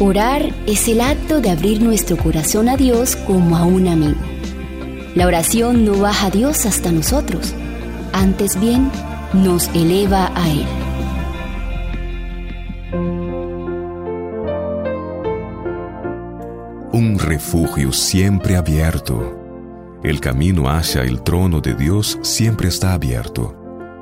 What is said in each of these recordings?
Orar es el acto de abrir nuestro corazón a Dios como a un amigo. La oración no baja a Dios hasta nosotros, antes bien nos eleva a Él. Un refugio siempre abierto. El camino hacia el trono de Dios siempre está abierto.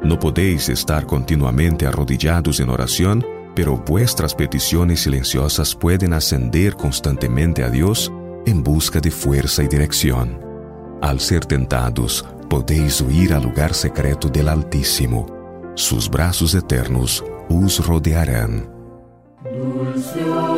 No podéis estar continuamente arrodillados en oración pero vuestras peticiones silenciosas pueden ascender constantemente a Dios en busca de fuerza y dirección. Al ser tentados, podéis huir al lugar secreto del Altísimo. Sus brazos eternos os rodearán. Dulce.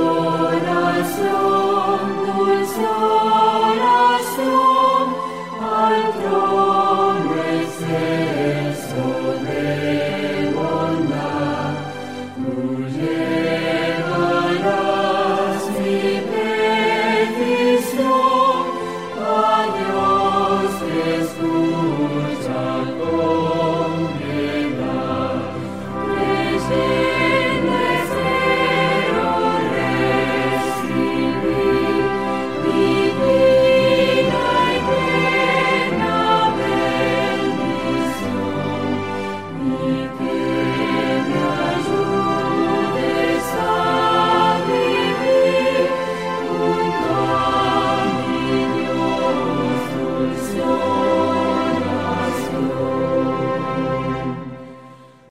Christmas.